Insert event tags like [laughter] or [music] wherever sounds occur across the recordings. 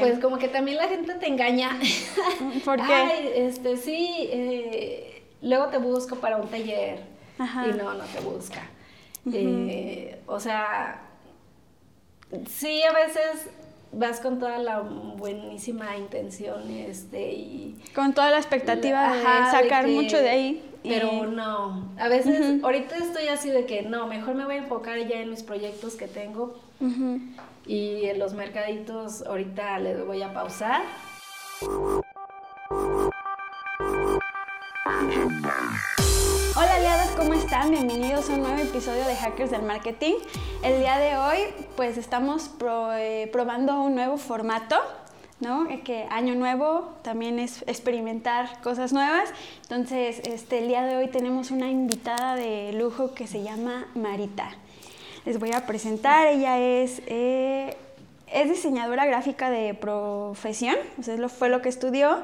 Pues como que también la gente te engaña. [laughs] ¿Por qué? Ay, este, sí, eh, luego te busco para un taller y no, no te busca. Eh, o sea, sí, a veces vas con toda la buenísima intención este, y... Con toda la expectativa de sacar mucho de ahí. Pero no, a veces, ahorita estoy así de que no, mejor me voy a enfocar ya en mis proyectos que tengo y en los mercaditos ahorita le voy a pausar. Hola aliados, ¿cómo están? Bienvenidos a un nuevo episodio de Hackers del Marketing. El día de hoy pues estamos eh, probando un nuevo formato, ¿no? Que año nuevo también es experimentar cosas nuevas. Entonces, este, el día de hoy tenemos una invitada de lujo que se llama Marita. Les voy a presentar, ella es... Eh, es diseñadora gráfica de profesión, o sea, fue lo que estudió,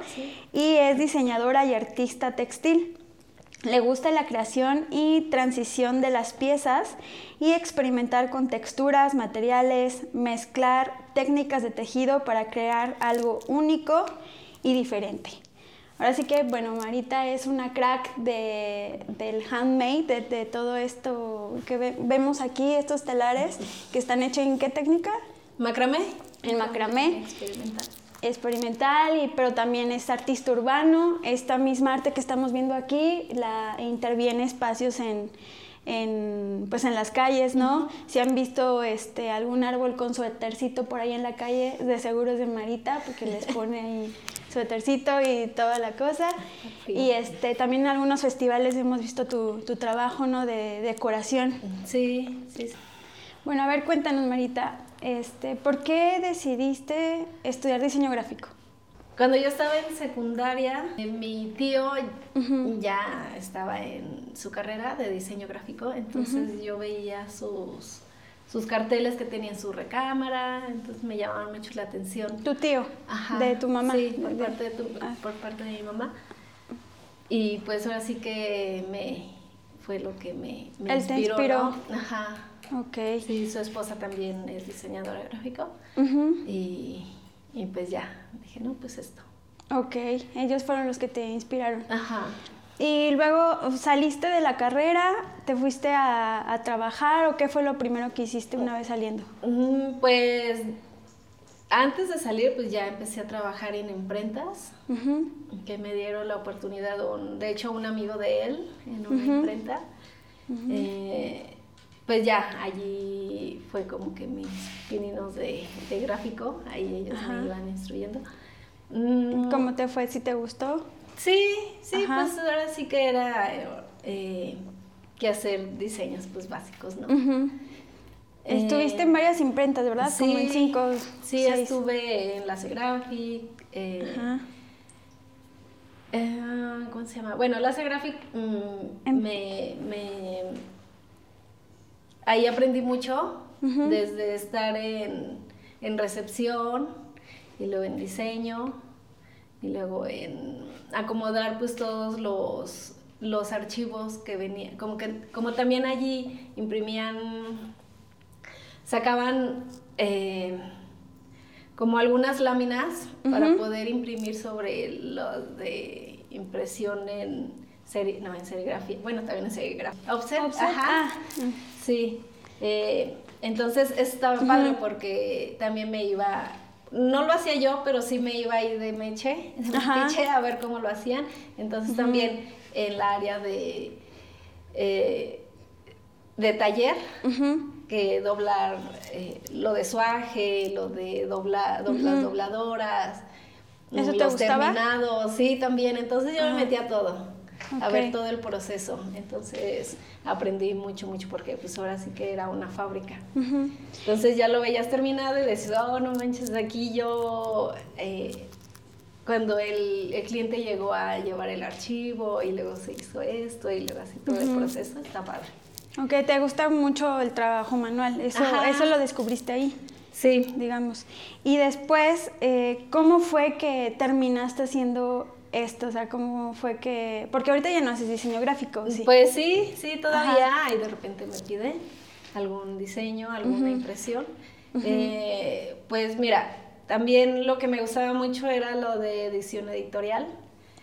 y es diseñadora y artista textil. Le gusta la creación y transición de las piezas y experimentar con texturas, materiales, mezclar técnicas de tejido para crear algo único y diferente. Ahora sí que, bueno, Marita es una crack de, del handmade, de, todo esto que vemos aquí, estos telares que están hechos en qué técnica? Macramé. En macramé. Experimental experimental, y, pero también es artista urbano. Esta misma arte que estamos viendo aquí la interviene espacios en, en, pues en las calles, ¿no? Si han visto este, algún árbol con suétercito por ahí en la calle, de seguro es de Marita, porque les [laughs] pone ahí suétercito y toda la cosa. Y este, también en algunos festivales hemos visto tu, tu trabajo, ¿no? De decoración. Sí, sí. Bueno, a ver, cuéntanos, Marita, este, ¿por qué decidiste estudiar diseño gráfico? Cuando yo estaba en secundaria, eh, mi tío ya estaba en su carrera de diseño gráfico, entonces yo veía sus, sus carteles que tenía en su recámara, entonces me llamaban mucho la atención. ¿Tu tío? ¿De tu mamá? Sí, por, parte, de ah. por parte de mi mamá. Y pues ahora sí que me fue lo que me, me Él Te inspiró. Ajá. Ok. Sí, su esposa también es diseñadora gráfico. y, y, pues ya, dije, no, pues esto. Ok, ellos fueron los que te inspiraron. Ajá. Y luego saliste de la carrera, te fuiste a, a trabajar o qué fue lo primero que hiciste una vez saliendo? Mm, pues antes de salir, pues ya empecé a trabajar en imprentas, que me dieron la oportunidad, de hecho un amigo de él en una imprenta. Eh, pues ya, allí fue como que mis pininos de, gráfico, ahí ellos me iban instruyendo. Mm. ¿Cómo te fue? ¿Si te gustó? Sí, sí, pues ahora sí que era eh, que hacer diseños pues básicos, ¿no? Estuviste en varias imprentas, ¿verdad? Sí, Como en cinco, Sí, estuve en la Graphic, eh, eh, ¿cómo se llama? Bueno, la Graphic mm, em. me, me ahí aprendí mucho, desde estar en, recepción y luego en diseño y luego en acomodar pues todos los, los archivos que venían, como que como también allí imprimían, sacaban eh, como algunas láminas para poder imprimir sobre los de impresión en serie, no, en serigrafía, bueno, también en serigrafía. Offset, ajá. Ah. Sí. Eh, entonces estaba padre porque también me iba, no lo hacía yo, pero sí me iba ahí de meche, de meche a ver cómo lo hacían. Entonces también en la área de, eh, de taller, que doblar eh, lo de suaje, lo de doblar, las dobladoras. ¿Eso te los terminados, sí, también. Entonces yo me metía todo a ver todo el proceso. Entonces aprendí mucho, mucho, porque pues ahora sí que era una fábrica. Entonces ya lo veías terminado y decías, oh, no manches, aquí yo... Eh, cuando el, el, cliente llegó a llevar el archivo y luego se hizo esto y luego así todo el proceso, está padre. Ok, te gusta mucho el trabajo manual, eso, eso lo descubriste ahí. Sí. Digamos. Y después, eh, ¿cómo fue que terminaste haciendo esto? O sea, ¿cómo fue que...? Porque ahorita ya no haces diseño gráfico, ¿sí? Pues sí, sí, todavía. Y de repente me pide algún diseño, alguna impresión. Eh, pues mira, también lo que me gustaba mucho era lo de edición editorial.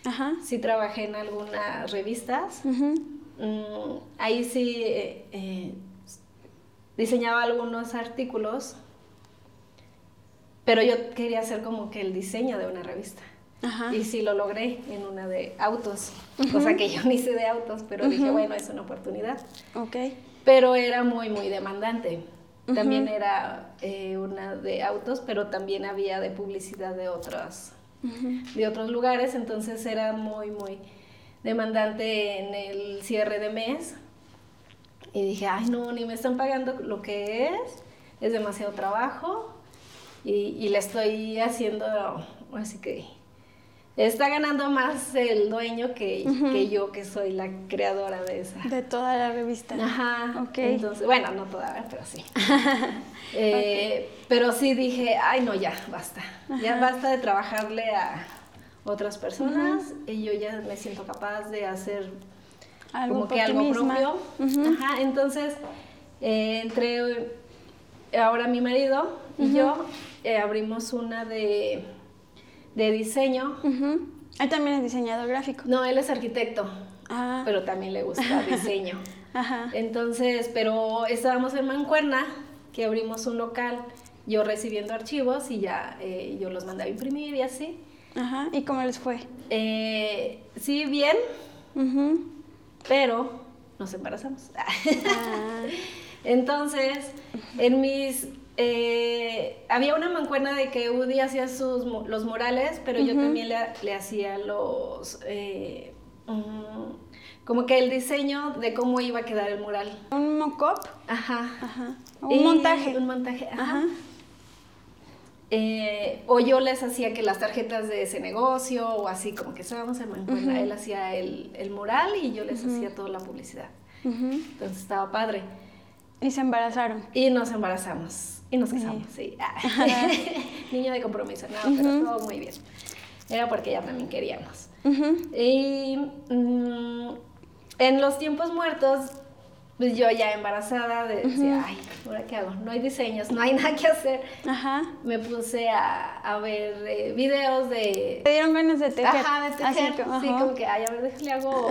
Ajá. Sí trabajé en algunas revistas. Mm, ahí sí eh, eh, diseñaba algunos artículos, pero yo quería hacer como que el diseño de una revista. Ajá. Y sí lo logré en una de autos, cosa que yo ni sé de autos, pero dije, bueno, es una oportunidad. Ok. Pero era muy, muy demandante. También era eh, una de autos, pero también había de publicidad de otros, de otros lugares, entonces era muy, muy demandante en el cierre de mes. Y dije, ay no, ni me están pagando lo que es, es demasiado trabajo y, y le estoy haciendo, así que está ganando más el dueño que, que yo, que soy la creadora de esa. De toda la revista. Ajá. Ok. Entonces, bueno, no toda, pero sí. [laughs] Eh, Pero sí dije, ay, no, ya, basta. Ya basta de trabajarle a otras personas y yo ya me siento capaz de hacer Algo como que algo misma. propio. Ajá, entonces, eh, entre ahora mi marido y yo eh, abrimos una de, de diseño. Ujú. Él también es diseñador gráfico. No, él es arquitecto, Ah. pero también le gusta [laughs] diseño. Ajá. Entonces, pero estábamos en Mancuerna, que abrimos un local, yo recibiendo archivos y ya eh, yo los mandaba a imprimir y así. Ajá. ¿Y cómo les fue? Eh, sí, bien, Ujú. pero nos embarazamos. [laughs] Ah. Entonces, en mis... eh, había una mancuerna de que Udi hacía sus, los murales, pero yo también le, le hacía los... eh, mm, como que el diseño de cómo iba a quedar el mural. ¿Un mock-up? Ajá. Ajá. Un Y montaje. Un montaje, ajá. Ajá. Eh, o yo les hacía que las tarjetas de ese negocio, o así como que estábamos en Mancuerna, él hacía el, el mural y yo les hacía toda la publicidad. Entonces estaba padre. Y se embarazaron. Y nos embarazamos. Y nos casamos, sí. [laughs] Ah. [laughs] Niño de compromiso, no, pero todo muy bien. Era porque ya también queríamos. Y mm, en los tiempos muertos, pues yo ya embarazada, de- decía, ay, ¿ahora qué hago? No hay diseños, no hay [laughs] nada que hacer. Ajá. Me puse a, a ver eh, videos de... ¿Te dieron ganas de tejer? Ajá, de Así tejer. que- sí, ajá. como que, ay, a ver, déjale hago...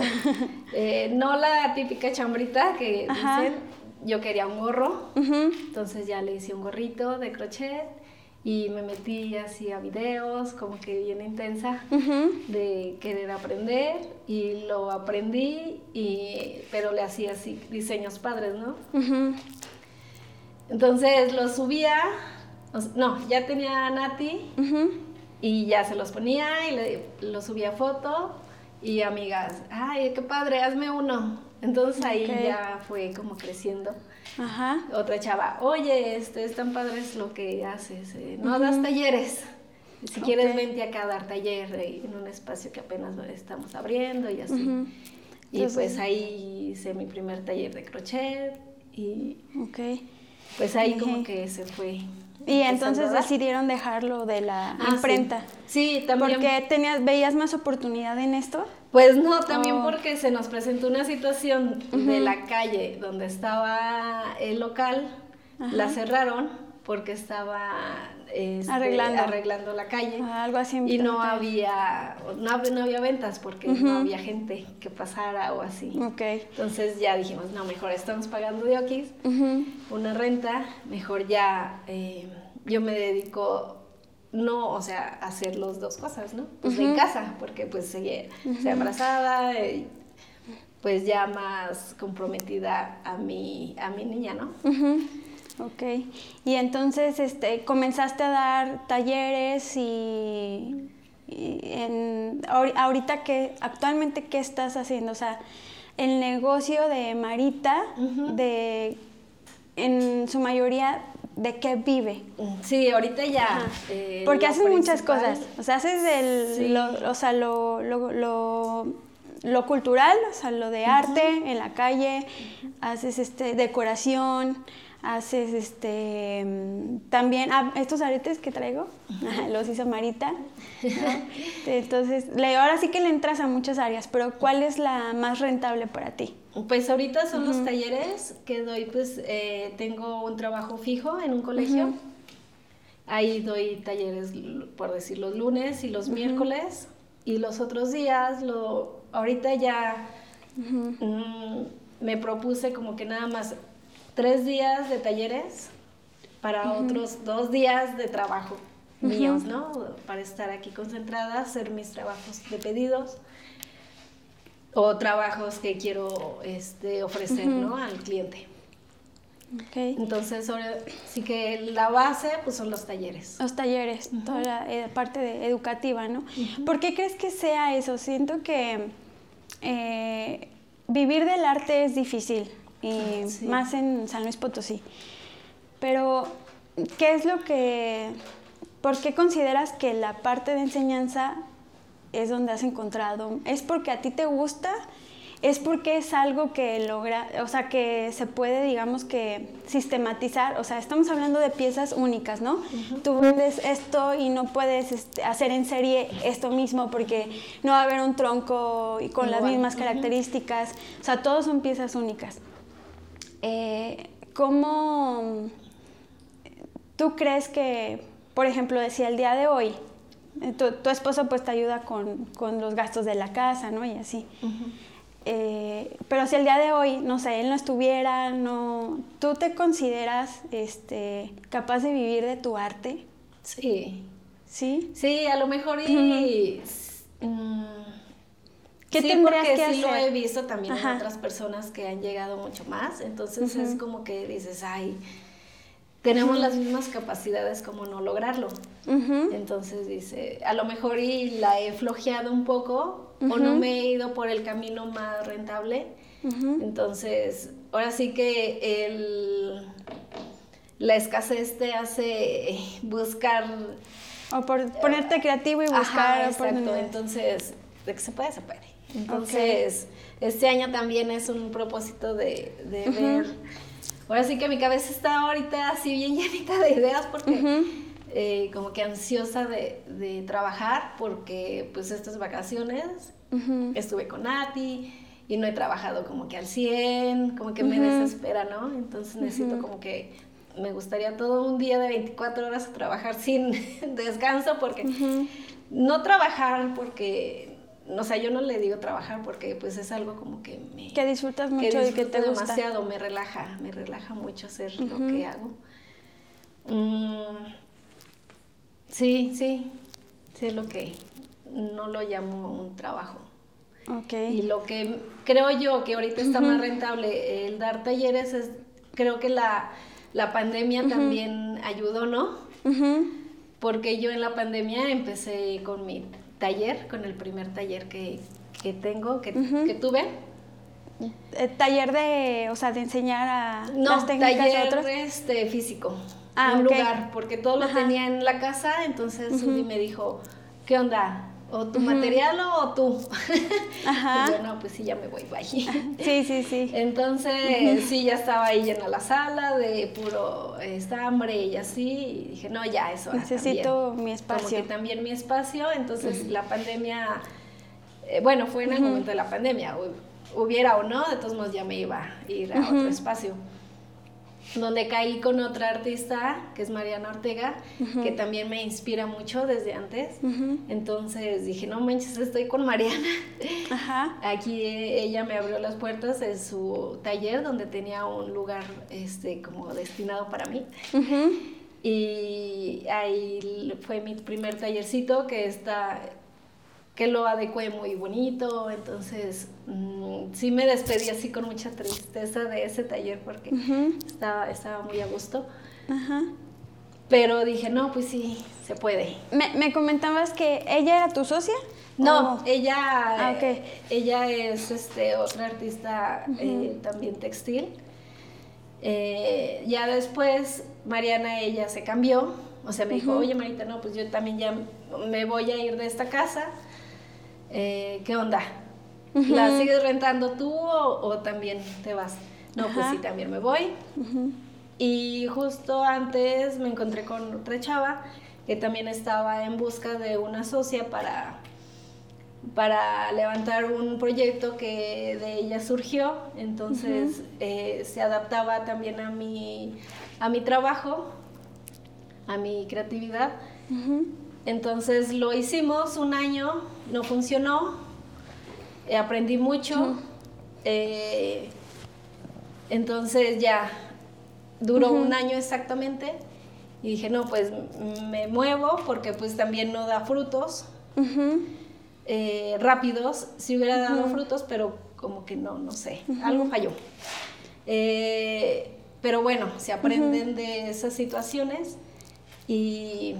eh, no la típica chambrita que Ajá. dicen. Yo quería un gorro. Entonces ya le hice un gorrito de crochet y me metí así a videos, como que bien intensa, de querer aprender y lo aprendí, y, pero le hacía así diseños padres, ¿no? Entonces lo subía, no, ya tenía a Nati y ya se los ponía y le, lo subía a foto y amigas, ay, qué padre, hazme uno. Entonces ahí Ok. ya fue como creciendo. Ajá. otra chava, oye, este, es tan padre es lo que haces, eh, no das talleres. Si quieres, Ok. vente acá a dar taller eh, en un espacio que apenas estamos abriendo y así. Ujú. Y Entonces- pues ahí hice mi primer taller de crochet y Ok. pues ahí como que se fue. Y entonces decidieron dejarlo de la Ah, sí. imprenta. Sí, también. Porque tenías, veías más oportunidad en esto. Pues no, también Oh. porque se nos presentó una situación de la calle donde estaba el local, la cerraron porque estaba este, Arreglando. arreglando la calle. Ah, algo así. Y no había, no, no había ventas porque no había gente que pasara o así. Ok. Entonces ya dijimos, no, mejor estamos pagando de Ujú. una renta, mejor ya eh, yo me dedico, no, o sea, hacer las dos cosas, ¿no? Pues en casa, porque pues seguía sea embarazada, eh, pues ya más comprometida a mi, a mi niña, ¿no? Ujú. Ok. Y entonces este, comenzaste a dar talleres y, y en, ahori- ahorita que actualmente qué estás haciendo, o sea, el negocio de Marita, de en su mayoría de qué vive. Sí, ahorita ya. eh, Porque haces muchas cosas. O sea, haces el, Sí. lo, o sea, lo, lo, lo, lo cultural, o sea, lo de arte en la calle, haces este decoración, haces este mm, también ah, estos aretes que traigo, los hizo Marita. ¿no? [laughs] Entonces, ahora sí que le entras a muchas áreas, pero ¿cuál es la más rentable para ti? Pues ahorita son los talleres que doy, pues eh, tengo un trabajo fijo en un colegio. Ahí doy talleres, por decir, los lunes y los miércoles. Y los otros días, lo, ahorita ya mm, me propuse como que nada más tres días de talleres para otros dos días de trabajo míos, ¿no? Para estar aquí concentrada, hacer mis trabajos de pedidos o trabajos que quiero este, ofrecer, ¿no? Al cliente. Okay. Entonces, ahora sí que la base pues son los talleres. Los talleres, toda la eh, parte de educativa, ¿no? ¿Por qué crees que sea eso? Siento que eh, vivir del arte es difícil, y más en San Luis Potosí. Pero, ¿qué es lo que, por qué consideras que la parte de enseñanza es donde has encontrado? ¿Es porque a ti te gusta? es porque es algo que logra, o sea, que se puede, digamos que, sistematizar. O sea, estamos hablando de piezas únicas, ¿no? Tú vendes esto y no puedes este, hacer en serie esto mismo porque no va a haber un tronco y con las mismas características. O sea, todos son piezas únicas. Eh, ¿Cómo tú crees que, por ejemplo, decía el día de hoy, eh, tu, esposo pues te ayuda con, con, los gastos de la casa, ¿no? Y así. Eh, pero si el día de hoy, no sé, él no estuviera, no, ¿tú te consideras este, capaz de vivir de tu arte? Sí. ¿Sí? Sí, a lo mejor y... Mm, ¿Qué sí, tendrías que sí lo he visto también en otras personas que han llegado mucho más, entonces es como que dices, ay, tenemos las mismas capacidades como no lograrlo. Entonces dice, a lo mejor y la he flojeado un poco o no me he ido por el camino más rentable. Entonces, ahora sí que el, la escasez te hace buscar... O por ponerte creativo y buscar... exacto, entonces, de que se puede, se puede. Entonces, este año también es un propósito de, de ver Ahora sí que mi cabeza está ahorita así bien [laughs] llenita de ideas porque eh, como que ansiosa de, trabajar porque pues estas vacaciones estuve con Nati y no he trabajado como que al 100, como que me desespera, ¿no? Entonces necesito como que me gustaría todo un día de 24 horas trabajar [laughs] sin descanso porque no trabajar porque o sea, yo no le digo trabajar porque pues es algo como que me... Que disfrutas mucho y que te gusta. demasiado, me relaja, me relaja mucho hacer lo que hago. Mm, sí, sí, sí es lo que no lo llamo un trabajo. Okay. Y lo que creo yo que ahorita está más rentable el dar talleres es, creo que la, la pandemia también ayudó, ¿no? Porque yo en la pandemia empecé con mi taller, con el primer taller que, tengo, que, tuve. Eh, taller de, o sea, de enseñar a no, las técnicas taller de otros? este físico. Ah, un lugar, porque todo lo tenía en la casa, entonces me dijo, ¿qué onda? O tu material o tú. [laughs] Ajá. Y yo, no, pues sí, ya me voy, bye. [laughs] Sí, sí, sí. Entonces, sí, ya estaba ahí llena la sala de puro estambre y así. Y dije, no, ya, eso. Necesito mi espacio. Como que también mi espacio. Entonces, la pandemia, eh, bueno, fue en el momento de la pandemia. Hubiera o no, de todos modos ya me iba a ir a otro espacio donde caí con otra artista, que es Mariana Ortega, que también me inspira mucho desde antes. Entonces dije, no manches, estoy con Mariana. Aquí ella me abrió las puertas de su taller, donde tenía un lugar este, como destinado para mí. Y ahí fue mi primer tallercito, que está que lo adecué muy bonito, entonces mm, sí me despedí así con mucha tristeza de ese taller porque estaba, estaba muy a gusto. Pero dije, no, pues sí, se puede. ¿Me, comentabas que ella era tu socia? No, ella, ah, ella es este, otra artista eh, también textil. Eh, ya después Mariana, ella se cambió, o sea, me dijo, oye Marita, no, pues yo también ya me voy a ir de esta casa eh, ¿qué onda? ¿La sigues rentando tú o, también te vas? No, pues sí, también me voy. Y justo antes me encontré con otra chava que también estaba en busca de una socia para, para levantar un proyecto que de ella surgió. Entonces eh, se adaptaba también a mi, a mi trabajo a mi creatividad. Entonces lo hicimos un año, no funcionó, eh, aprendí mucho. Eh, entonces ya duró un año exactamente y dije, no, pues me muevo porque pues también no da frutos eh, rápidos. Si hubiera dado frutos, pero como que no, no sé, algo falló. pero bueno, se aprenden de esas situaciones y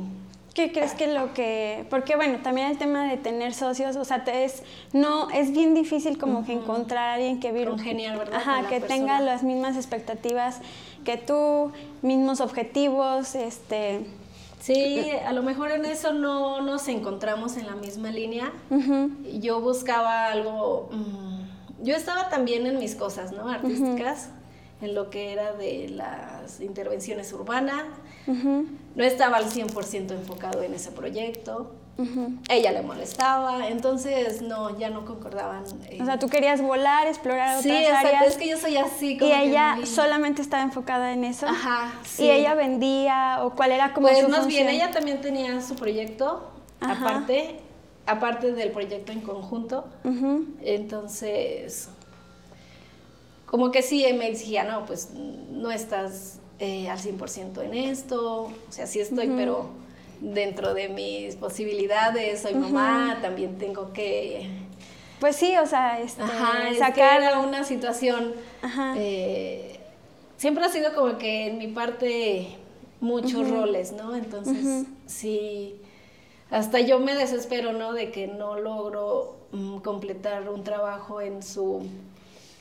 ¿Qué crees que lo que, porque bueno, también el tema de tener socios, o sea, te es, no, es bien difícil como que encontrar a alguien que viva, genial, ¿verdad? Ajá, que tenga las mismas expectativas que tú, mismos objetivos, este. Sí, a lo mejor en eso no nos encontramos en la misma línea. Yo buscaba algo, mm, yo estaba también en mis cosas, ¿no? Artísticas, en lo que era de las intervenciones urbanas no estaba al 100% enfocado en ese proyecto. Ella le molestaba, entonces no, ya no concordaban. O sea, tú querías volar, explorar otras sí, exacto, es que yo soy así. y ella solamente estaba enfocada en eso. Ajá, sí. Y ella vendía, o cuál era como pues más bien, ella también tenía su proyecto, aparte, aparte del proyecto en conjunto. Entonces, como que sí, me exigía, no, pues no estás eh, al 100% en esto, o sea, sí estoy, pero dentro de mis posibilidades, soy mamá, también tengo que... Pues sí, o sea, este, sacar una situación... Eh, siempre ha sido como que en mi parte muchos roles, ¿no? Entonces, sí, hasta yo me desespero, ¿no? De que no logro mm, completar un trabajo en su,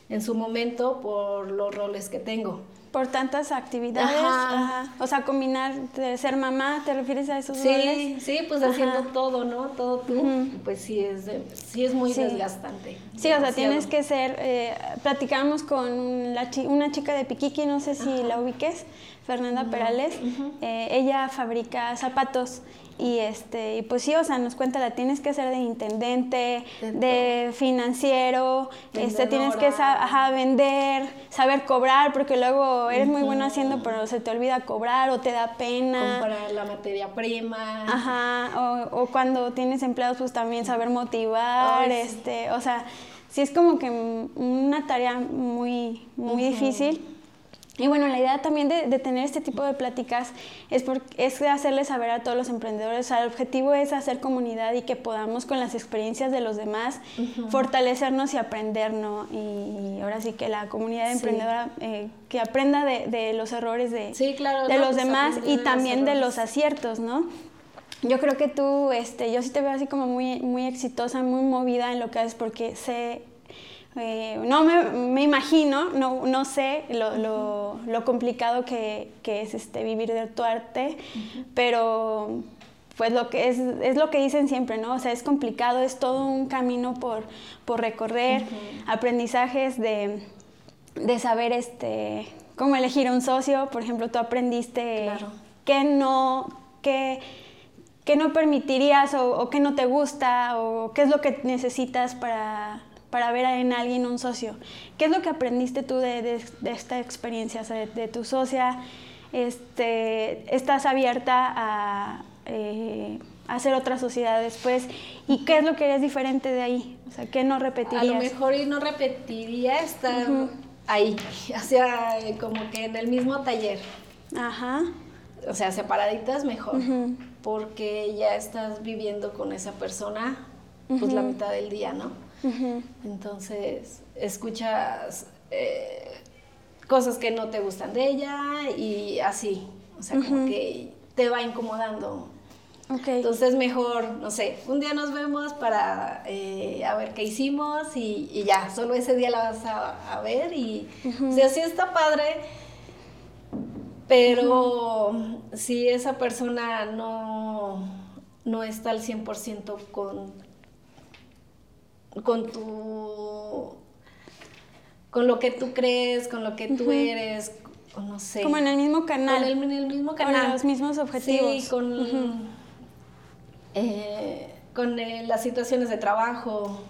en su momento por los roles que tengo por tantas actividades. Ajá. O sea, combinar de ser mamá, ¿te refieres a esos sí, Sí, pues haciendo todo, ¿no? Todo tú. Pues sí es, sí es muy desgastante. Sí, o sea, tienes que ser... Eh, platicamos con la una chica de Piquiqui, no sé si la ubiques, Fernanda Perales. Eh, ella fabrica zapatos y este y pues sí o sea nos cuenta la tienes que hacer de intendente de, financiero este tienes que ajá, vender saber cobrar porque luego eres muy bueno haciendo pero se te olvida cobrar o te da pena. Comprar la materia prima. Ajá o, cuando tienes empleados pues también saber motivar este o sea sí es como que una tarea muy muy difícil y bueno, la idea también de, tener este tipo de pláticas es, por, es hacerles saber a todos los emprendedores, o el objetivo es hacer comunidad y que podamos con las experiencias de los demás fortalecernos y aprender, ¿no? Y, ahora sí que la comunidad emprendedora eh, que aprenda de, los errores de, de los pues, demás y también de los aciertos, ¿no? Yo creo que tú, este, yo sí te veo así como muy, muy exitosa, muy movida en lo que haces porque sé eh, no me, imagino, no, no sé lo, lo, complicado que, que, es este, vivir de tu arte, pero pues lo que es, es, lo que dicen siempre, ¿no? O sea, es complicado, es todo un camino por, por recorrer, aprendizajes de, de, saber este, cómo elegir un socio, por ejemplo, tú aprendiste qué no, qué, qué no permitirías o, o qué no te gusta o qué es lo que necesitas para para ver en alguien un socio. ¿Qué es lo que aprendiste tú de, esta experiencia, de, tu socia? Este, ¿Estás abierta a, eh, hacer otra sociedad después? ¿Y qué es lo que eres diferente de ahí? O sea, ¿qué no repetirías? A lo mejor y no repetiría estar ahí, [laughs] o sea, como que en el mismo taller. Ajá. O sea, separaditas mejor, porque ya estás viviendo con esa persona pues la mitad del día, ¿no? Entonces, escuchas eh, cosas que no te gustan de ella y así, o sea, como que te va incomodando. Entonces mejor, no sé, un día nos vemos para eh, a ver qué hicimos y, ya, solo ese día la vas a, ver y, o sea, sí está padre, pero si esa persona no, no está al 100% con con tu con lo que tú crees, con lo que tú eres, no sé. Como en el mismo canal. en el mismo canal. Con los mismos objetivos. Sí, con, eh, con eh, las situaciones de trabajo.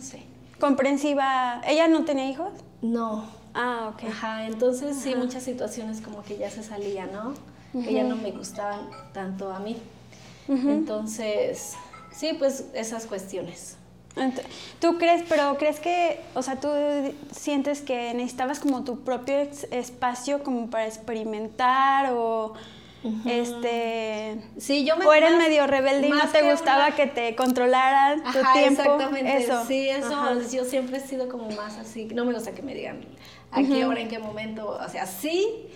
sí. Comprensiva. ¿Ella no tenía hijos? No. Ah, ok. Ajá, entonces sí, muchas situaciones como que ya se salían, ¿no? que ya no me gustaban tanto a mí. Entonces, sí, pues esas cuestiones. ¿Tú crees, pero crees que, o sea, tú sientes que necesitabas como tu propio espacio como para experimentar o este sí yo me o eres medio rebelde y no te gustaba que te controlaran tu tiempo exactamente eso. sí eso yo siempre he sido como más así no me gusta que me digan a qué hora en qué momento o sea sí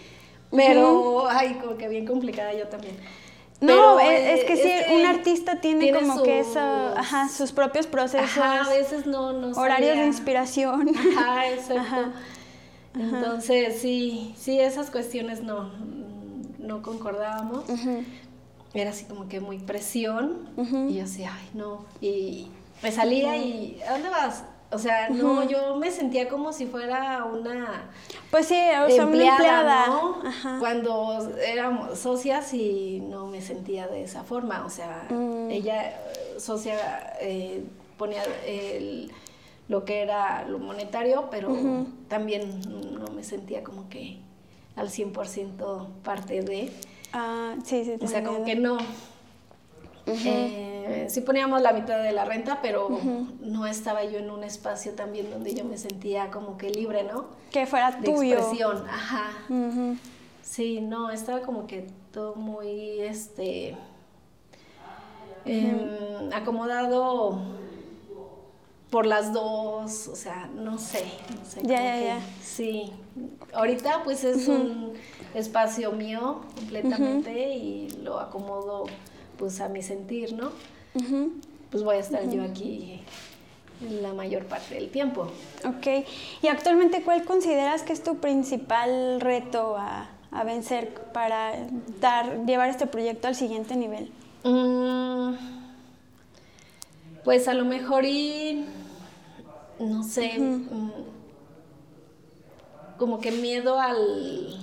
pero ay como que bien complicada yo también no, es, que sí, un artista tiene, como que eso, ajá, sus propios procesos. a veces no, no Horarios de inspiración. [laughs] Ajá, exacto. Entonces, sí, sí, esas cuestiones no, no concordábamos. Era así como que muy presión. Y yo así, ay, no. Y me salía y, ¿a dónde vas? O sea, no, yo me sentía como si fuera una pues sí, o sea, empleada, ¿no? Cuando éramos socias y no me sentía de esa forma, o sea, mm. ella socia eh, ponía el, lo que era lo monetario, pero también no me sentía como que al 100% parte de. Ah, sí, sí. O sea, como que no. Eh, sí poníamos la mitad de la renta, pero no estaba yo en un espacio también donde yo me sentía como que libre, ¿no? Que fuera de tuyo. expresión, ajá. Sí, no, estaba como que todo muy, este, em, acomodado por las dos, o sea, no sé, no sé. Ya, ya, ya. Sí, ahorita pues es un espacio mío completamente y lo acomodo pues a mi sentir, ¿no? Pues voy a estar yo aquí la mayor parte del tiempo. Ok, y actualmente ¿cuál consideras que es tu principal reto a, vencer para dar, llevar este proyecto al siguiente nivel? Mm, pues a lo mejor y no sé, mm, como que miedo al...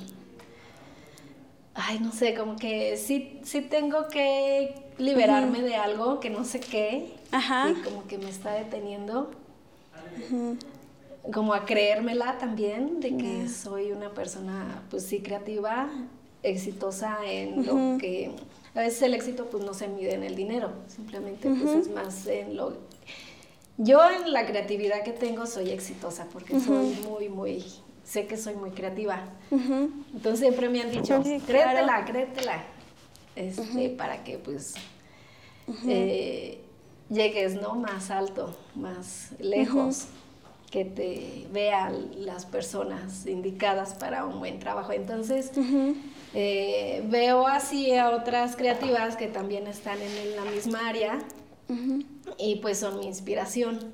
Ay, no sé, como que sí, sí tengo que liberarme de algo que no sé qué. Ajá. Y como que me está deteniendo. Como a creérmela también, de que soy una persona, pues sí, creativa, exitosa en lo que... A veces el éxito pues no se mide en el dinero, simplemente pues es más en lo yo en la creatividad que tengo soy exitosa porque soy muy, muy, sé que soy muy creativa. Entonces siempre me han dicho, créetela, créetela, este, para que pues eh, llegues, ¿no? Más alto, más lejos, que te vean las personas indicadas para un buen trabajo. Entonces eh, veo así a otras creativas que también están en la misma área y pues son mi inspiración.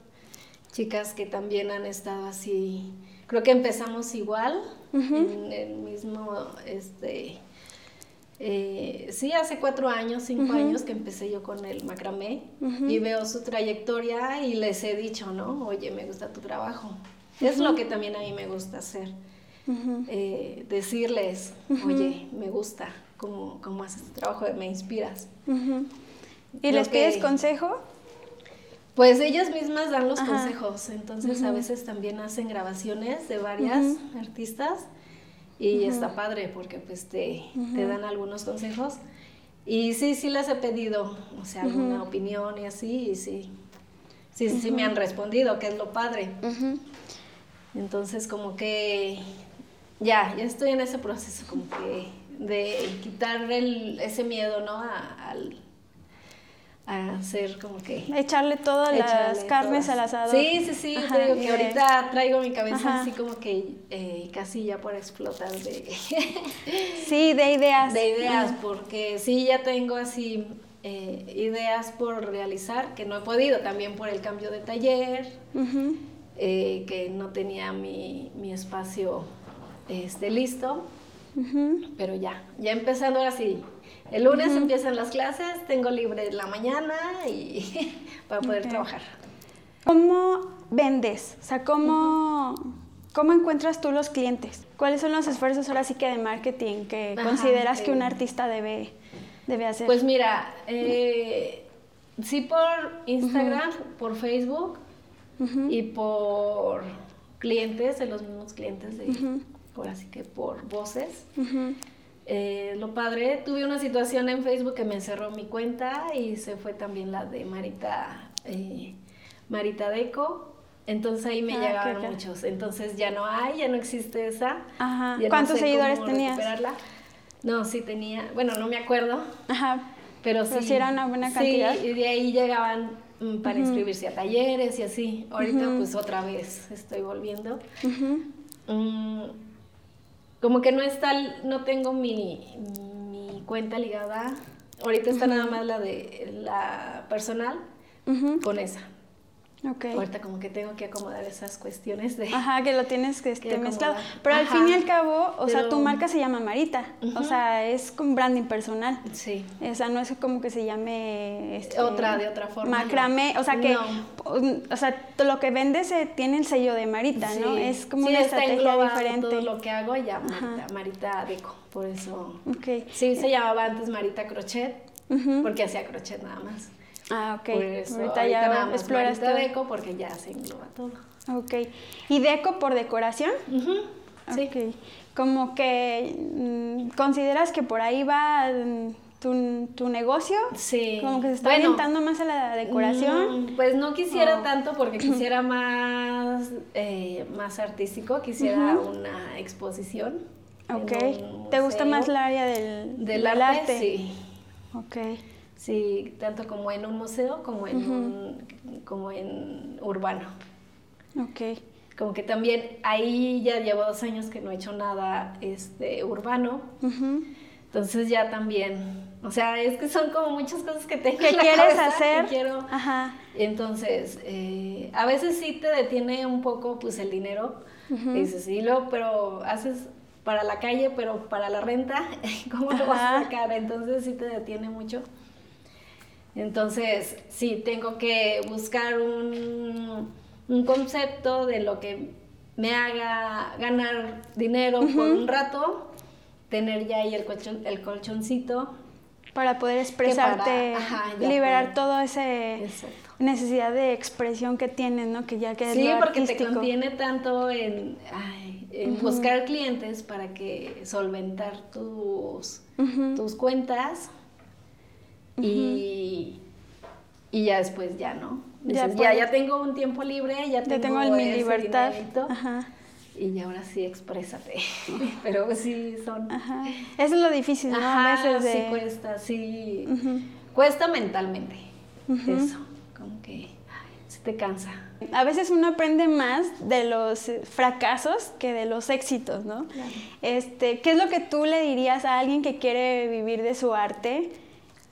Chicas que también han estado así, creo que empezamos igual, en el mismo, este, eh, sí, hace cuatro años, cinco años que empecé yo con el macramé y veo su trayectoria y les he dicho, ¿no? Oye, me gusta tu trabajo. Es lo que también a mí me gusta hacer. Eh, decirles, oye, me gusta cómo, cómo haces tu trabajo, me inspiras. ¿Y les pides consejo? Pues ellas mismas dan los consejos, entonces a veces también hacen grabaciones de varias artistas y está padre porque pues te, te, dan algunos consejos. Y sí, sí les he pedido, o sea, alguna opinión y así, y sí, sí, sí, me han respondido, que es lo padre. Entonces como que ya, ya estoy en ese proceso como que de quitar el, ese miedo, ¿no? al a hacer como que... Echarle todas las carnes al asador. Sí, sí, sí, te digo que ahorita traigo mi cabeza así como que eh, casi ya por explotar de... [laughs] sí, de ideas. De ideas, porque sí, ya tengo así eh, ideas por realizar que no he podido, también por el cambio de taller, eh, que no tenía mi, mi espacio este, listo, pero ya, ya empezando ahora sí, el lunes empiezan las clases, tengo libre la mañana y [laughs] para poder trabajar. ¿Cómo vendes? O sea, ¿cómo, ¿cómo encuentras tú los clientes? ¿Cuáles son los esfuerzos ahora sí que de marketing que consideras que un artista debe, debe hacer? Pues mira, eh, sí por Instagram, por Facebook y por clientes, de los mismos clientes de, ahora sí que por voces. Eh, lo padre, tuve una situación en Facebook que me cerró mi cuenta y se fue también la de Marita, eh, Marita Deco. Entonces ahí me Ah, llegaban muchos. Entonces ya no hay, ya no existe esa. Ajá. Ya no ¿Cuántos sé seguidores tenías? No, sí tenía, bueno, no me acuerdo, Ajá. pero Pero sí. sí era una buena cantidad. Sí, y de ahí llegaban mm, para inscribirse a talleres y así. Ahorita pues otra vez estoy volviendo. Mm, como que no está, no tengo mi, mi cuenta ligada. Ahorita está nada más la de la personal con esa. Ok. Ahorita como que tengo que acomodar esas cuestiones de... Ajá, que lo tienes que [laughs] este, Que mezclado. Pero al fin y al cabo, o sea, tu marca se llama Marita. O sea, es con branding personal. Sí. O sea, no es como que se llame... este, Otra, de otra forma, no. Macramé. O sea, que... No. O sea, lo que vendes eh, tiene el sello de Marita, ¿no? Sí. Es como Sí, una está estrategia diferente. todo lo que hago ya Marita, Marita Deco, por eso... Ok. Sí, se llamaba antes Marita Crochet, porque hacía crochet nada más. Ah, ok. Por eso, Ahorita ahorita ya nada más exploraste. Marita Deco porque ya se engloba todo. Ok. ¿Y deco por decoración? Ujú, Sí. Como que mm, consideras que por ahí va mm, tu, tu negocio. Sí. Como que se está Bueno, orientando más a la decoración. mm, Pues no quisiera Oh. tanto porque [clears throat] quisiera más, eh, más artístico, quisiera una exposición. ok. ¿Te gusta más el área del, del arte? Sí. Ok. Sí, tanto como en un museo como en un, como en urbano. Ok. Como que también ahí ya llevo dos años que no he hecho nada este, urbano. Entonces ya también, o sea, es que son como muchas cosas que tengo ¿Qué en la quieres cabeza hacer? que quiero. Ajá. Entonces, eh, a veces sí te detiene un poco pues el dinero. Dices, sí, luego, pero haces para la calle, pero para la renta, [laughs] ¿cómo lo vas a sacar? Entonces sí te detiene mucho. Entonces, sí, tengo que buscar un, un concepto de lo que me haga ganar dinero por un rato, tener ya ahí el, colchon- el colchoncito. Para poder expresarte, ajá, liberar todo ese Exacto. necesidad de expresión que tienes, ¿no? Que ya que Sí, lo porque te contiene tanto en, ay, en buscar clientes para que solventar tus, tus cuentas y, y ya después ya, ¿no? Ya Dices, ya, ya, puedes- tengo un tiempo libre, ya Ya tengo, tengo el- mi libertad. dinerito, Ajá. y ya ahora sí exprésate. [laughs] Pero pues sí son... Ajá. Eso es lo difícil, ¿no? a Ajá, veces de... sí cuesta, sí. Ujú. Cuesta mentalmente Ujú. eso, como que se te cansa. A veces uno aprende más de los fracasos que de los éxitos, ¿no? Claro. Este, ¿Qué es lo que tú le dirías a alguien que quiere vivir de su arte?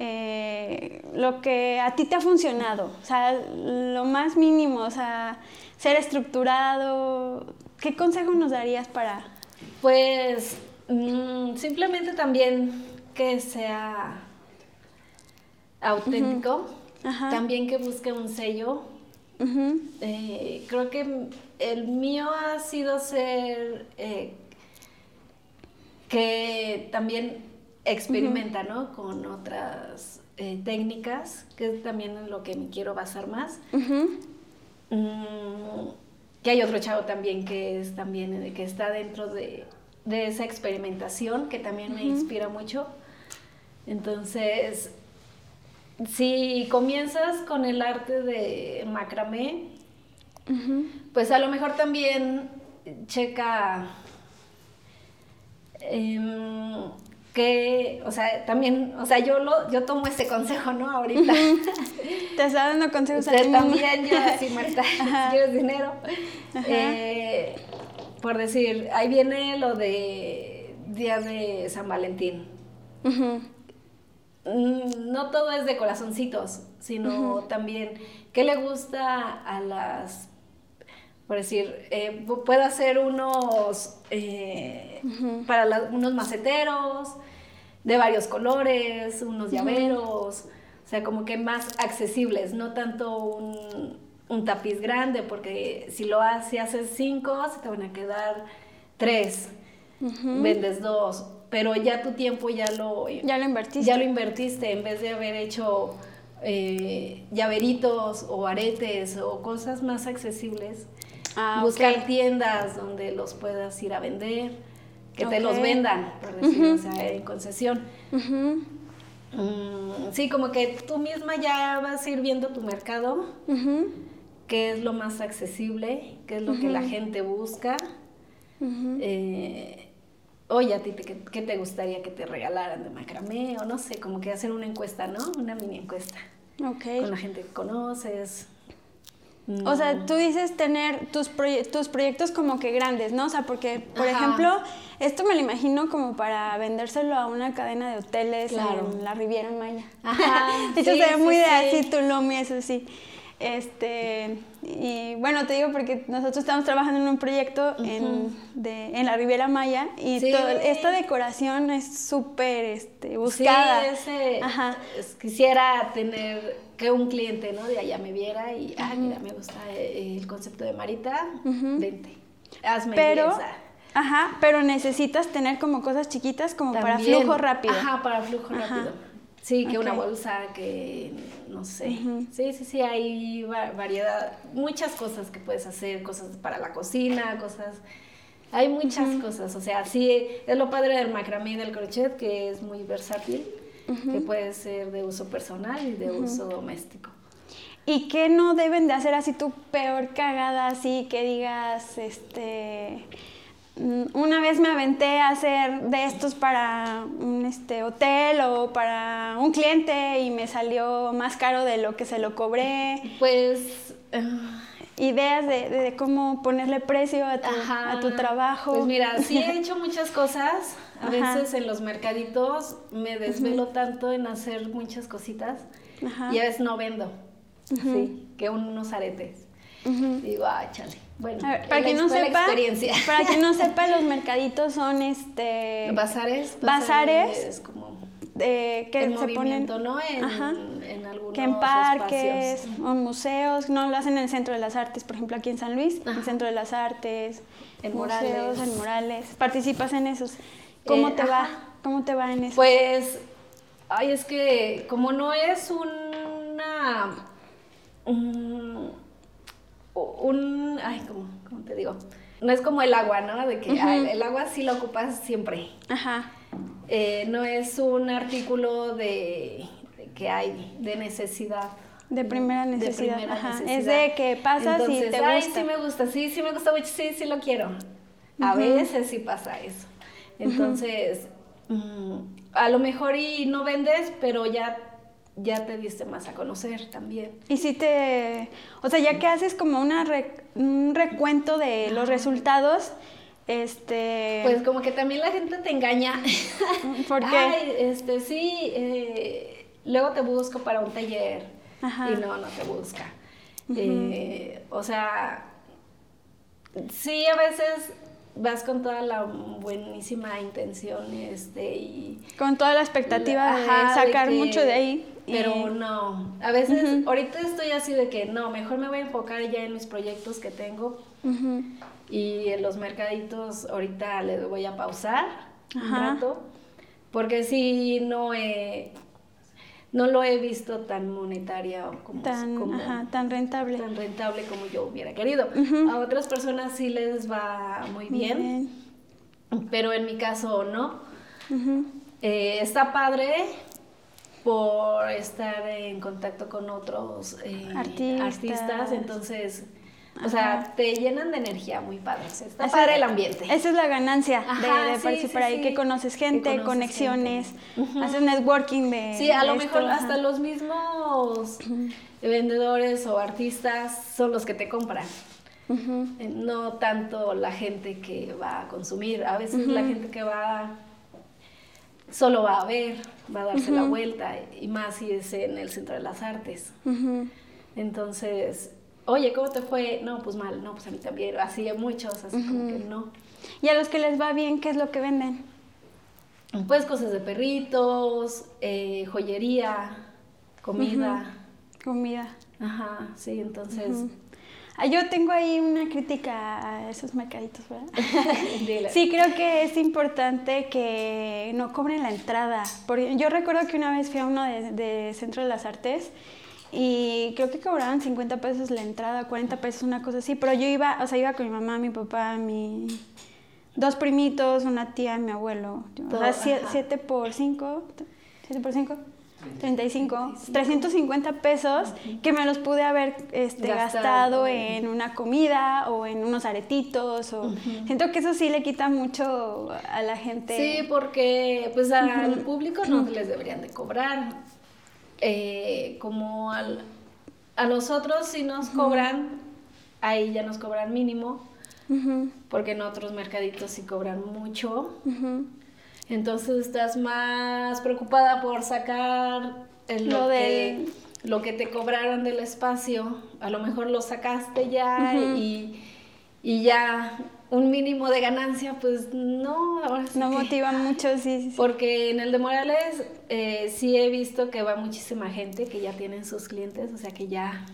Eh, lo que a ti te ha funcionado, o sea, lo más mínimo, o sea, ser estructurado. ¿Qué consejo nos darías para...? Pues mm, simplemente también que sea auténtico, también que busque un sello. Eh, creo que el mío ha sido ser eh, que también experimenta, ¿no? Con otras eh, técnicas, que es también en lo que me quiero basar más. Mm, que hay otro chavo también que es también eh, que está dentro de, de esa experimentación que también me inspira mucho. Entonces, si comienzas con el arte de macramé, pues a lo mejor también checa em, que, o sea, también, o sea, yo lo, yo tomo ese consejo, ¿no? Ahorita. Te está dando consejos a ti también, yo así, [laughs] Marta, si quieres dinero. Eh, por decir, ahí viene lo de Día de San Valentín. Mm, No todo es de corazoncitos, sino también qué le gusta a las, por decir, eh, pu- puedo hacer unos eh, para la- unos maceteros de varios colores, unos llaveros, o sea, como que más accesibles, no tanto un, un tapiz grande, porque si lo haces, si haces cinco, se te van a quedar tres, vendes dos, pero ya tu tiempo ya lo Ya lo invertiste. ya lo invertiste en vez de haber hecho eh, llaveritos o aretes o cosas más accesibles. Ah, buscar tiendas donde los puedas ir a vender. que te los vendan, por decirlo, o sea, en concesión. Mm, sí, como que tú misma ya vas a ir viendo tu mercado, qué es lo más accesible, qué es lo que la gente busca. Eh, oye, a ti, te- ¿qué, te gustaría que te regalaran de macramé? O no sé, como que hacer una encuesta, ¿no? Una mini encuesta Ok. con la gente que conoces. O sea, tú dices tener tus, proye- tus proyectos como que grandes, ¿no? O sea, porque, por Ajá. ejemplo, esto me lo imagino como para vendérselo a una cadena de hoteles Claro. en la Riviera Maya. Ajá, [laughs] De hecho, sí, se ve sí, muy de sí. así Tulum y eso sí. Este, y bueno, te digo porque nosotros estamos trabajando en un proyecto en, de, en la Riviera Maya y Sí. todo- esta decoración es súper este, buscada. Sí, ese, Ajá. quisiera tener que un cliente, ¿no? De allá me viera y, ah, mira, me gusta eh, el concepto de Marita, vente, hazme Pero, ajá, pero necesitas tener como cosas chiquitas como para flujo rápido. Ajá, para flujo Ajá. rápido. Sí, que una bolsa, que no sé. Sí, sí, sí, hay va- variedad, muchas cosas que puedes hacer, cosas para la cocina, cosas... Hay muchas cosas, o sea, sí, es lo padre del macramé y del crochet, que es muy versátil, que puede ser de uso personal y de uso doméstico. ¿Y qué no deben de hacer así tu peor cagada, así que digas, este, una vez me aventé a hacer de estos para un este, hotel o para un cliente y me salió más caro de lo que se lo cobré? Pues... ah, Ideas de, de- de cómo ponerle precio a tu, a tu trabajo. Pues mira, sí he [laughs] hecho muchas cosas. A Ajá. veces en los mercaditos me desvelo tanto en hacer muchas cositas Ajá. y a veces no vendo. Sí, que unos aretes. Digo, ah, chale. Bueno, ver, para quien no sepa, para quien no sepa, los mercaditos son este bazares. bazares Es como eh, que en se ponen ¿no? En, Ajá. en algunos que en parques espacios. o en museos, no lo hacen en el Centro de las Artes, por ejemplo aquí en San Luis, Ajá. el Centro de las Artes, En museos, Morales. en Morales, participas en esos. ¿Cómo Eh, te va? ¿Cómo te va en eso? Pues, ay, es que como no es una... Un, un ay, ¿cómo, cómo te digo? No es como el agua, ¿no? De que ah, el, el agua sí la ocupas siempre. Ajá. Eh, no es un artículo de, de que hay, de necesidad. De primera De necesidad, primera ajá. necesidad. Es de que pasas y Entonces, te ay, gusta. sí me gusta, sí, sí me gusta mucho, sí, sí lo quiero. A veces sí pasa eso. Entonces, mm, a lo mejor y no vendes, pero ya, ya te diste más a conocer también. Y si te, o sea, ya que haces como una re- un recuento de los resultados, este, Pues como que también la gente te engaña. [laughs] ¿Por qué? Ay, este, sí, eh, luego te busco para un taller Ajá. y no, no te busca. Eh, o sea, sí, a veces vas con toda la buenísima intención este, y... con toda la expectativa Ajá, de sacar que- mucho de ahí. y- Pero no, a veces, ahorita estoy así de que no, mejor me voy a enfocar ya en mis proyectos que tengo Ujú. y en los mercaditos ahorita le voy a pausar un rato, porque sí no he, no lo he visto tan monetaria o como, tan, como ajá, tan rentable. tan rentable como yo hubiera querido. A otras personas sí les va muy bien, pero en mi caso no. Eh, está padre por estar en contacto con otros eh, Artistas. artistas, entonces, o sea, te llenan de energía muy padre. o sea, está Esa- padre el ambiente. Esa es la ganancia de- Ajá, de, sí, participar sí, ahí, sí. que conoces gente, conoces conexiones, gente. Haces networking de Sí, a lo de mejor hasta los mismos vendedores o artistas son los que te compran. Eh, No tanto la gente que va a consumir. A veces la gente que va solo va a ver, va a darse la vuelta, y más si es en el Centro de las Artes. Entonces, oye, ¿cómo te fue? No, pues mal, no, pues a mí también. Así hay muchos, así como que no. Y a los que les va bien, ¿qué es lo que venden? Pues cosas de perritos, eh, joyería, comida. Comida. Ajá, sí, entonces. Ah, yo tengo ahí una crítica a esos mercaditos, ¿verdad? [laughs] Sí, creo que es importante que no cobren la entrada. Porque yo recuerdo que una vez fui a uno de, de Centro de las Artes y creo que cobraban 50 pesos la entrada, 40 pesos, una cosa así. Pero yo iba, o sea, iba con mi mamá, mi papá, mi, dos primitos, una tía y mi abuelo. O Todo, sea, sie- ajá. siete por cinco, siete por cinco, 35, 350 pesos que me los pude haber este, Gastado. gastado en una comida o en unos aretitos. O... Siento que eso sí le quita mucho a la gente. Sí, porque pues al público no les deberían de cobrar. Eh, como al- a nosotros si nos cobran, ahí ya nos cobran mínimo, porque en otros mercaditos sí cobran mucho. Entonces estás más preocupada por sacar el- lo, Lo que, del- lo que te cobraron del espacio. A lo mejor lo sacaste ya y, y ya un mínimo de ganancia, pues no. Ahora sí No que- motiva [laughs] mucho, sí, sí. Porque en el de Morales eh, sí he visto que va muchísima gente que ya tienen sus clientes, o sea que ya...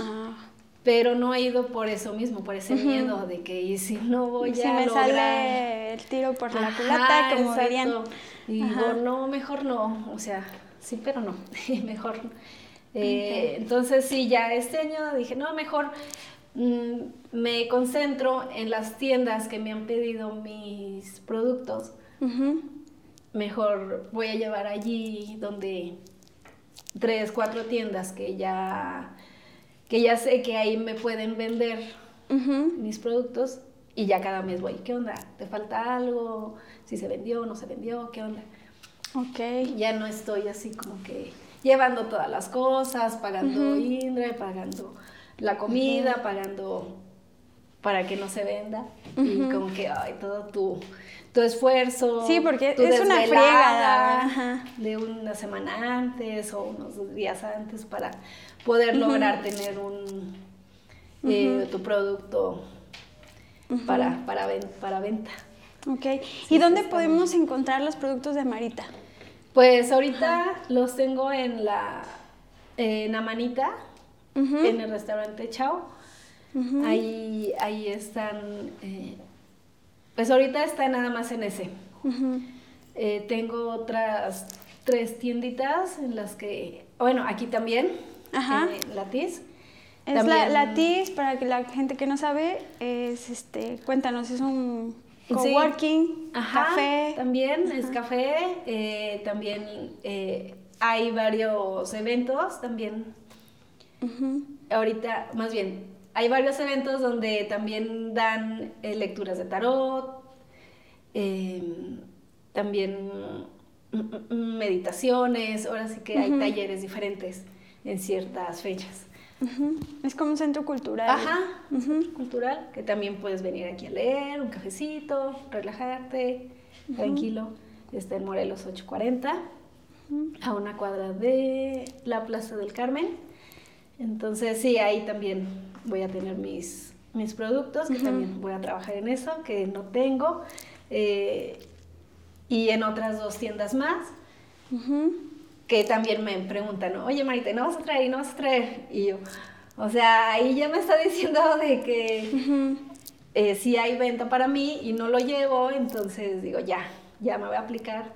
Ah. Pero no he ido por eso mismo, por ese miedo de que y si no voy si a me lograr... sale el tiro por la Ajá, culata, como exacto. dirían. Y digo, no, mejor no, o sea, sí, pero no, [laughs] mejor. no. Eh, Entonces sí, ya este año dije, no, mejor me concentro en las tiendas que me han pedido mis productos. Mejor voy a llevar allí donde tres, cuatro tiendas que ya, que ya sé que ahí me pueden vender mis productos y ya cada mes voy, ¿qué onda? ¿Te falta algo? Si se vendió, no se vendió, ¿qué onda? Ok. Ya no estoy así como que llevando todas las cosas, pagando INDRE, pagando la comida, pagando para que no se venda y como que, ay, todo tu, tu esfuerzo. Sí, porque tu es una friega, ajá. de una semana antes o unos días antes para poder lograr tener un eh, tu producto para, para, ven- para venta. Ok. ¿Y dónde podemos encontrar los productos de Marita? Pues ahorita los tengo en la en Amanita, En el restaurante Chao. Ahí, ahí están. eh, pues ahorita está nada más en ese. Eh, tengo otras tres tienditas en las que. Bueno, aquí también. Ajá. En Latiz. Es la, También- la TIS, para que la gente que no sabe, es este, cuéntanos, es un Sí. coworking, Ajá, café. También es café. eh, también hay varios eventos también Ahorita, más bien, hay varios eventos donde también dan eh, lecturas de tarot, eh, también mm, mm, meditaciones, ahora sí que hay talleres diferentes en ciertas fechas. Es como un centro cultural. Ajá, un centro cultural, que también puedes venir aquí a leer, un cafecito, relajarte, tranquilo. Está en Morelos 840, a una cuadra de la Plaza del Carmen. Entonces, sí, ahí también voy a tener mis, mis productos, que también voy a trabajar en eso, que no tengo. eh, y en otras dos tiendas más, que también me preguntan, oye Marita, ¿no vas a traer? ¿No vas a traer? Y yo, o sea, ahí ya me está [laughs] diciendo de que eh, si hay venta para mí y no lo llevo, entonces digo, ya, ya me voy a aplicar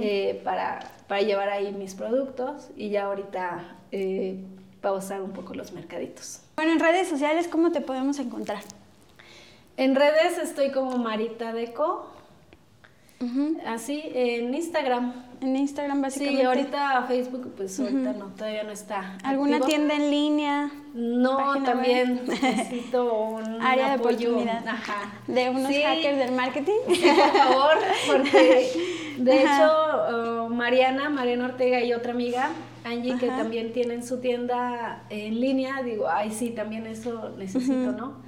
eh, para, para llevar ahí mis productos y ya ahorita eh, pausar un poco los mercaditos. Bueno, en redes sociales, ¿cómo te podemos encontrar? En redes estoy como Marita Deco, Ujú. así, en Instagram. En Instagram, básicamente. Sí, ahorita Facebook, pues ahorita no, todavía no está. ¿Alguna activo. tienda en línea? No, también web? [laughs] necesito un Área de apoyo, oportunidad. Ajá. De unos Sí, hackers del marketing. [laughs] sí, por favor, porque [laughs] de Ajá. hecho uh, Mariana, Mariana Ortega y otra amiga, Angie, que Ajá. también tienen su tienda en línea, digo, ay sí, también eso necesito, ¿no?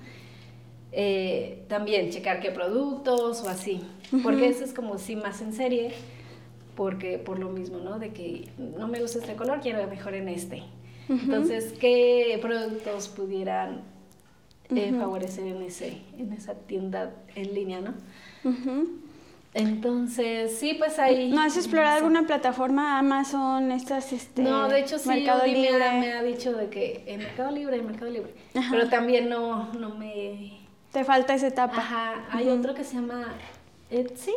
Eh, también checar qué productos o así, porque eso es como sí más en serie, porque por lo mismo, ¿no? De que no me gusta este color, quiero mejor en este. Entonces, ¿qué productos pudieran eh, favorecer en, ese, en esa tienda en línea, ¿no? Entonces, sí, pues ahí... ¿No has explorado alguna plataforma, Amazon, estas, este... No, de hecho sí, Mercado me Libre? ha, me ha dicho de que en Mercado Libre, en Mercado Libre, Ajá. pero también no, no me... Te falta esa etapa. Ajá, hay otro que se llama Etsy,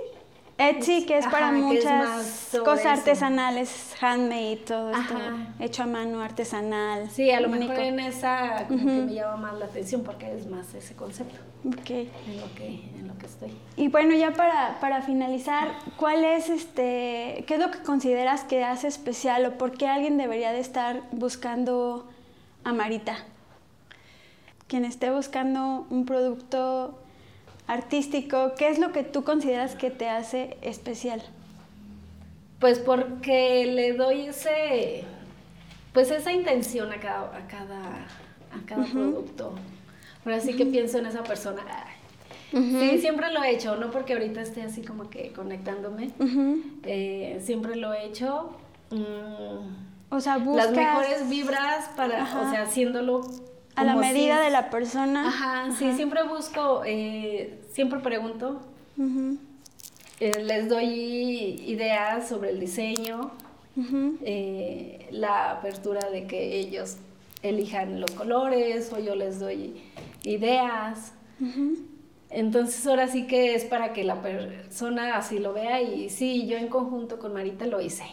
Etsy, que es para que es muchas sobre cosas eso. artesanales, handmade, todo esto, Ajá. hecho a mano, artesanal. Sí, a lo único. mejor en esa como que me llama más la atención porque es más ese concepto Ok. en lo que, en lo que estoy. Y bueno, ya para, para finalizar, ¿cuál es este, qué es lo que consideras que hace especial o por qué alguien debería de estar buscando a Marita? Quien esté buscando un producto artístico, ¿qué es lo que tú consideras que te hace especial? Pues porque le doy ese, pues esa intención a cada, a cada, a cada producto. Ahora sí que pienso en esa persona. Sí, siempre lo he hecho, no porque ahorita esté así como que conectándome. Eh, siempre lo he hecho. mm, O sea, las buscas mejores vibras para, o sea, haciéndolo a la si- medida de la persona. Ajá, sí, siempre busco, eh, siempre pregunto, eh, les doy ideas sobre el diseño, eh, la apertura de que ellos elijan los colores o yo les doy ideas. Entonces ahora sí que es para que la persona así lo vea y sí, yo en conjunto con Marita lo hice.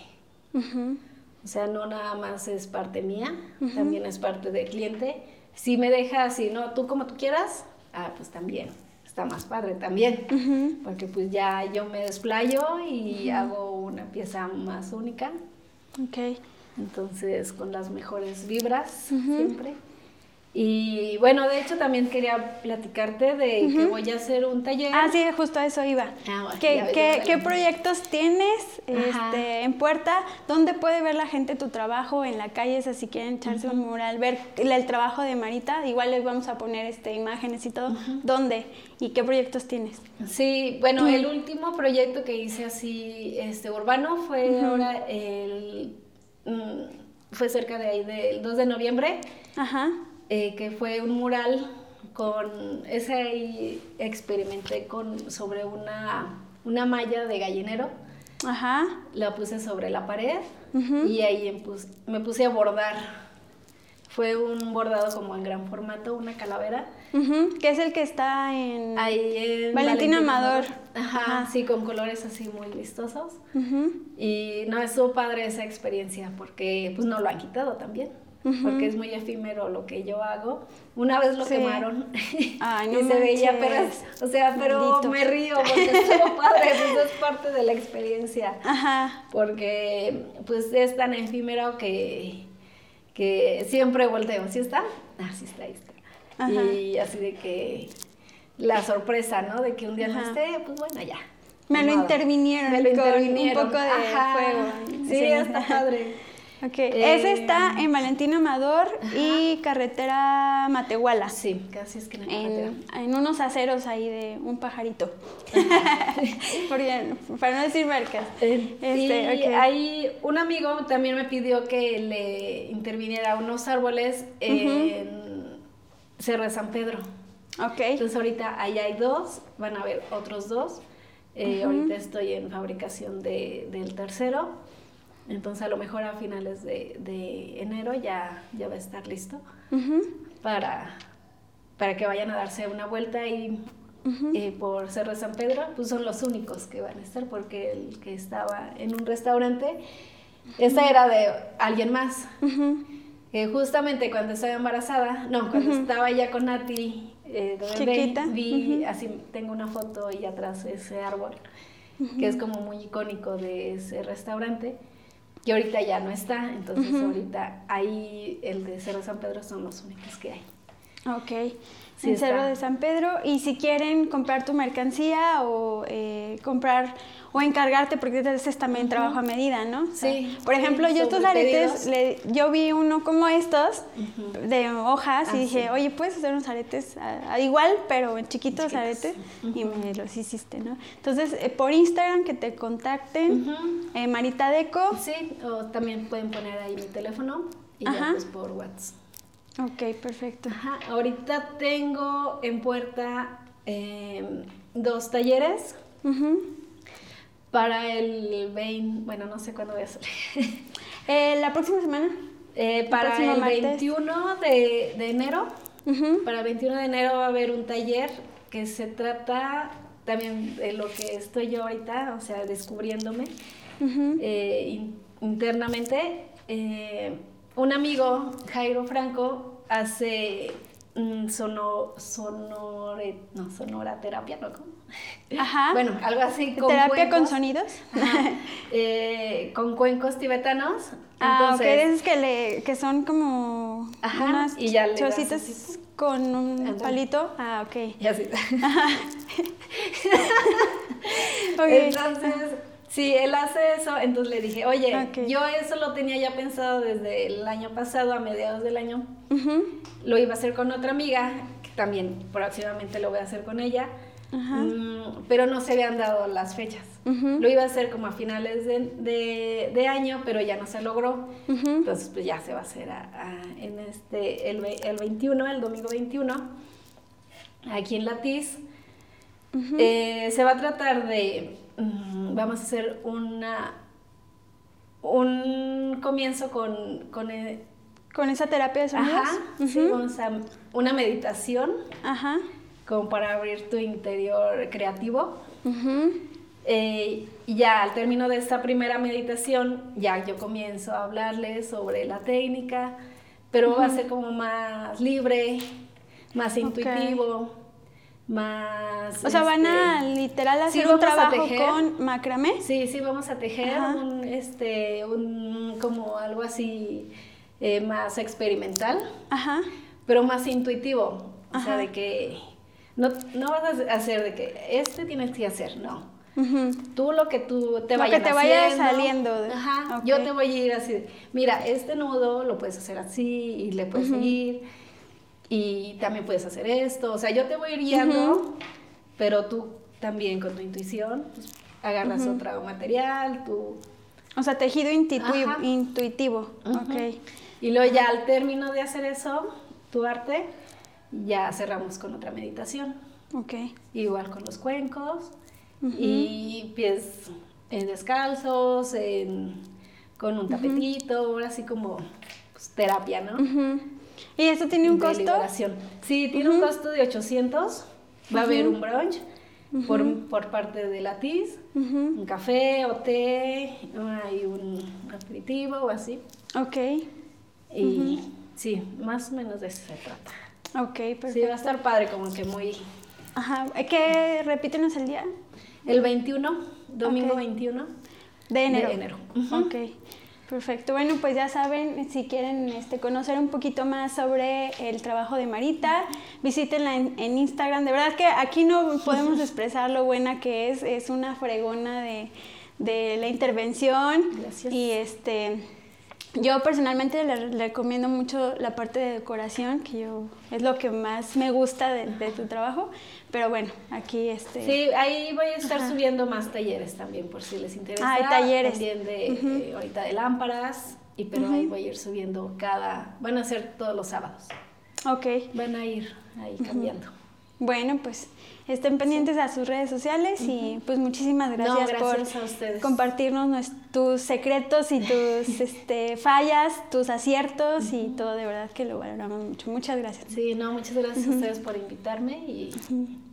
O sea, no nada más es parte mía, también es parte del cliente. Si me deja así, no, tú como tú quieras, ah, pues también, está más padre también. Porque pues ya yo me desplayo y hago una pieza más única. Ok. Entonces, con las mejores vibras siempre. Y bueno, de hecho también quería platicarte de que voy a hacer un taller. Ah, sí, justo a eso iba. Ah, bueno, ¿Qué, ya qué- ya qué ves. proyectos tienes este, en puerta? ¿Dónde puede ver la gente tu trabajo? En la calle, si quieren echarse un mural, ver el, el trabajo de Marita, igual les vamos a poner este, imágenes y todo. ¿Dónde? ¿Y qué proyectos tienes? Sí, bueno, el último proyecto que hice así, este, urbano, fue ahora el, mm, fue cerca de ahí del 2 de noviembre, Ajá. Eh, que fue un mural con, ese ahí experimenté con, sobre una, una malla de gallinero, Ajá. la puse sobre la pared y ahí empus- me puse a bordar. Fue un bordado como en gran formato, una calavera. Ujú, Que es el que está en... Ahí en Valentina Amador. Ajá, Ajá. sí, con colores así muy vistosos. Ujú. Y no, estuvo padre esa experiencia porque pues no lo han quitado también. Porque es muy efímero lo que yo hago. Una vez lo Sí. quemaron Ay, [laughs] y no se veía, pero, es- o sea, pero Maldito. me río porque estuvo [laughs] padre, pues es parte de la experiencia. Ajá. Porque pues es tan efímero que, que siempre volteo. ¿Sí está? Ah, sí está, ahí está. Ajá. Y así de que la sorpresa, ¿no? De que un día no esté, pues bueno, ya. Me lo intervinieron Me lo con un intervinieron. poco de Ajá. fuego. Sí, está padre. Ok, Eh, ese está en Valentín Amador y carretera Matehuala. Sí, casi es que no En, en unos aceros ahí de un pajarito. [laughs] Porque- para no decir marcas. Eh, Este, y ok. hay un amigo también me pidió que le interviniera unos árboles en Cerro de San Pedro. Ok. Entonces ahorita ahí hay dos, van a haber otros dos. Eh, Ahorita estoy en fabricación de, del tercero. Entonces a lo mejor a finales de, de enero ya, ya va a estar listo para, para que vayan a darse una vuelta y eh, por Cerro de San Pedro, pues son los únicos que van a estar porque el que estaba en un restaurante, esa era de alguien más. Eh, justamente cuando estaba embarazada, no, cuando estaba ya con Nati, eh, de bebé, Chiquita, vi, así tengo una foto y atrás ese árbol, que es como muy icónico de ese restaurante, que ahorita ya no está, entonces ahorita ahí el de Cerro San Pedro son los únicos que hay. Ok. Sí en. Cerro de San Pedro. Y si quieren comprar tu mercancía o eh, comprar o encargarte, porque es también trabajo a medida, ¿no? O sea, Sí, Por sí, ejemplo, yo estos aretes, le- yo vi uno como estos, de hojas, y Ah, dije, sí. oye, puedes hacer unos aretes a- a igual, pero en chiquitos, Chiquitos. aretes, y me los hiciste, ¿no? Entonces, eh, por Instagram que te contacten, eh, Marita Deco. Sí, o también pueden poner ahí mi teléfono y ya Ajá. pues por WhatsApp. Ok, perfecto. Ajá, ahorita tengo en puerta em, dos talleres para el 20, bueno, no sé cuándo voy a salir. [laughs] Eh, la próxima semana. Eh, para el martes. 21 de, de enero, para el 21 de enero va a haber un taller que se trata también de lo que estoy yo ahorita, o sea, descubriéndome eh, in- internamente. eh, un amigo, Jairo Franco, hace mm, sono, sonore, no, sonora terapia, ¿no? ¿Cómo? Ajá. Bueno, algo así. con ¿Terapia con cuencos. sonidos? Ajá. [laughs] Eh, con cuencos tibetanos. Ah, ok, es que, le, que son como Ajá, unas y ya chocitas con un palito. Ah, ok. y así. [laughs] [laughs] Ok. Entonces, sí, él hace eso, entonces le dije, oye, yo eso lo tenía ya pensado desde el año pasado, a mediados del año, lo iba a hacer con otra amiga, que también próximamente lo voy a hacer con ella. Mm, pero no se habían dado las fechas. Lo iba a hacer como a finales de, de- de año, pero ya no se logró. Entonces, pues ya se va a hacer a- a- en este, el, el 21, el domingo 21, aquí en Latiz. Eh, se va a tratar de, mm, vamos a hacer una, un comienzo con, con eh, Con esa terapia de sonidos. ajá, sí, vamos a una meditación Ajá. como para abrir tu interior creativo. Eh, y ya al término de esta primera meditación, ya yo comienzo a hablarles sobre la técnica, pero va a ser como más libre, más intuitivo, más... O sea, van a este, literal sí, hacer un a trabajo con macramé. Sí, sí, vamos a tejer Ajá. un, este, un, como algo así eh, más experimental, Ajá. pero más intuitivo. O sea, Ajá. de que no, no vas a hacer de que este tienes que hacer, no. Ujú. Tú lo que tú te Lo vayas que te vaya haciendo. saliendo de- Ajá. Yo te voy a ir así. Mira, este nudo lo puedes hacer así y le puedes seguir. Y también puedes hacer esto. O sea, yo te voy a ir guiando, pero tú también con tu intuición pues, agarras otro material, tú. O sea, tejido intuitivo. Ajá. intuitivo. Ujú. Ok. Y luego ya al término de hacer eso, tu arte, ya cerramos con otra meditación. Ok. Igual con los cuencos y pies en descalzos, en- con un tapetito, así como pues, terapia, ¿no? ¿Y esto tiene un De costo? liberación. Sí, tiene un costo de 800. Va a haber un brunch por, por parte de Latiz, Ujú. un café o té, hay un aperitivo o así. Ok. Y sí, más o menos de eso se trata. Ok, perfecto. Sí, va a estar padre, como que muy... Ajá. ¿Qué? Repítenos el día. El 21, domingo Ok. 21 De enero. De enero. Ujú. Ok, perfecto. Bueno, pues ya saben, si quieren este, conocer un poquito más sobre el trabajo de Marita, visítenla en, en Instagram. De verdad que aquí no podemos [laughs] expresar lo buena que es. Es una fregona de, de la intervención. Gracias. Y este... Yo personalmente le le recomiendo mucho la parte de decoración, que yo es lo que más me gusta de, de tu trabajo. Pero bueno, aquí este... Sí, ahí voy a estar subiendo más talleres también, por si les interesa. Ah, hay talleres. También de, eh, ahorita de lámparas, y pero ahí voy a ir subiendo cada... Van a ser todos los sábados. Ok. Van a ir ahí cambiando. Bueno, pues estén pendientes a sus redes sociales y pues muchísimas gracias, No, gracias por a ustedes. compartirnos tus secretos y tus [laughs] este, fallas, tus aciertos y todo, de verdad que lo valoramos mucho. Muchas gracias. Sí, no, muchas gracias a ustedes por invitarme y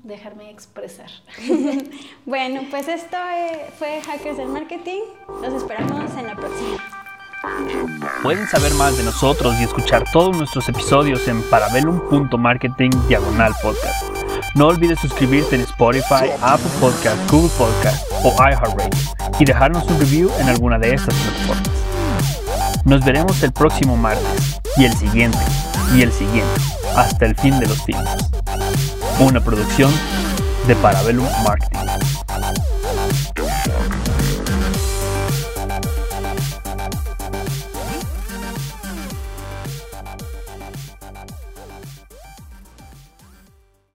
dejarme expresar. [laughs] Bueno, pues esto eh, fue Hackers del Marketing. Los esperamos en la próxima. Pueden saber más de nosotros y escuchar todos nuestros episodios en parabellum.marketing diagonal podcast. No olvides suscribirte en Spotify, Apple Podcast, Google Podcast o iHeartRadio y dejarnos un review en alguna de estas plataformas. Nos veremos el próximo martes y el siguiente y el siguiente hasta el fin de los tiempos. Una producción de Parabellum Marketing.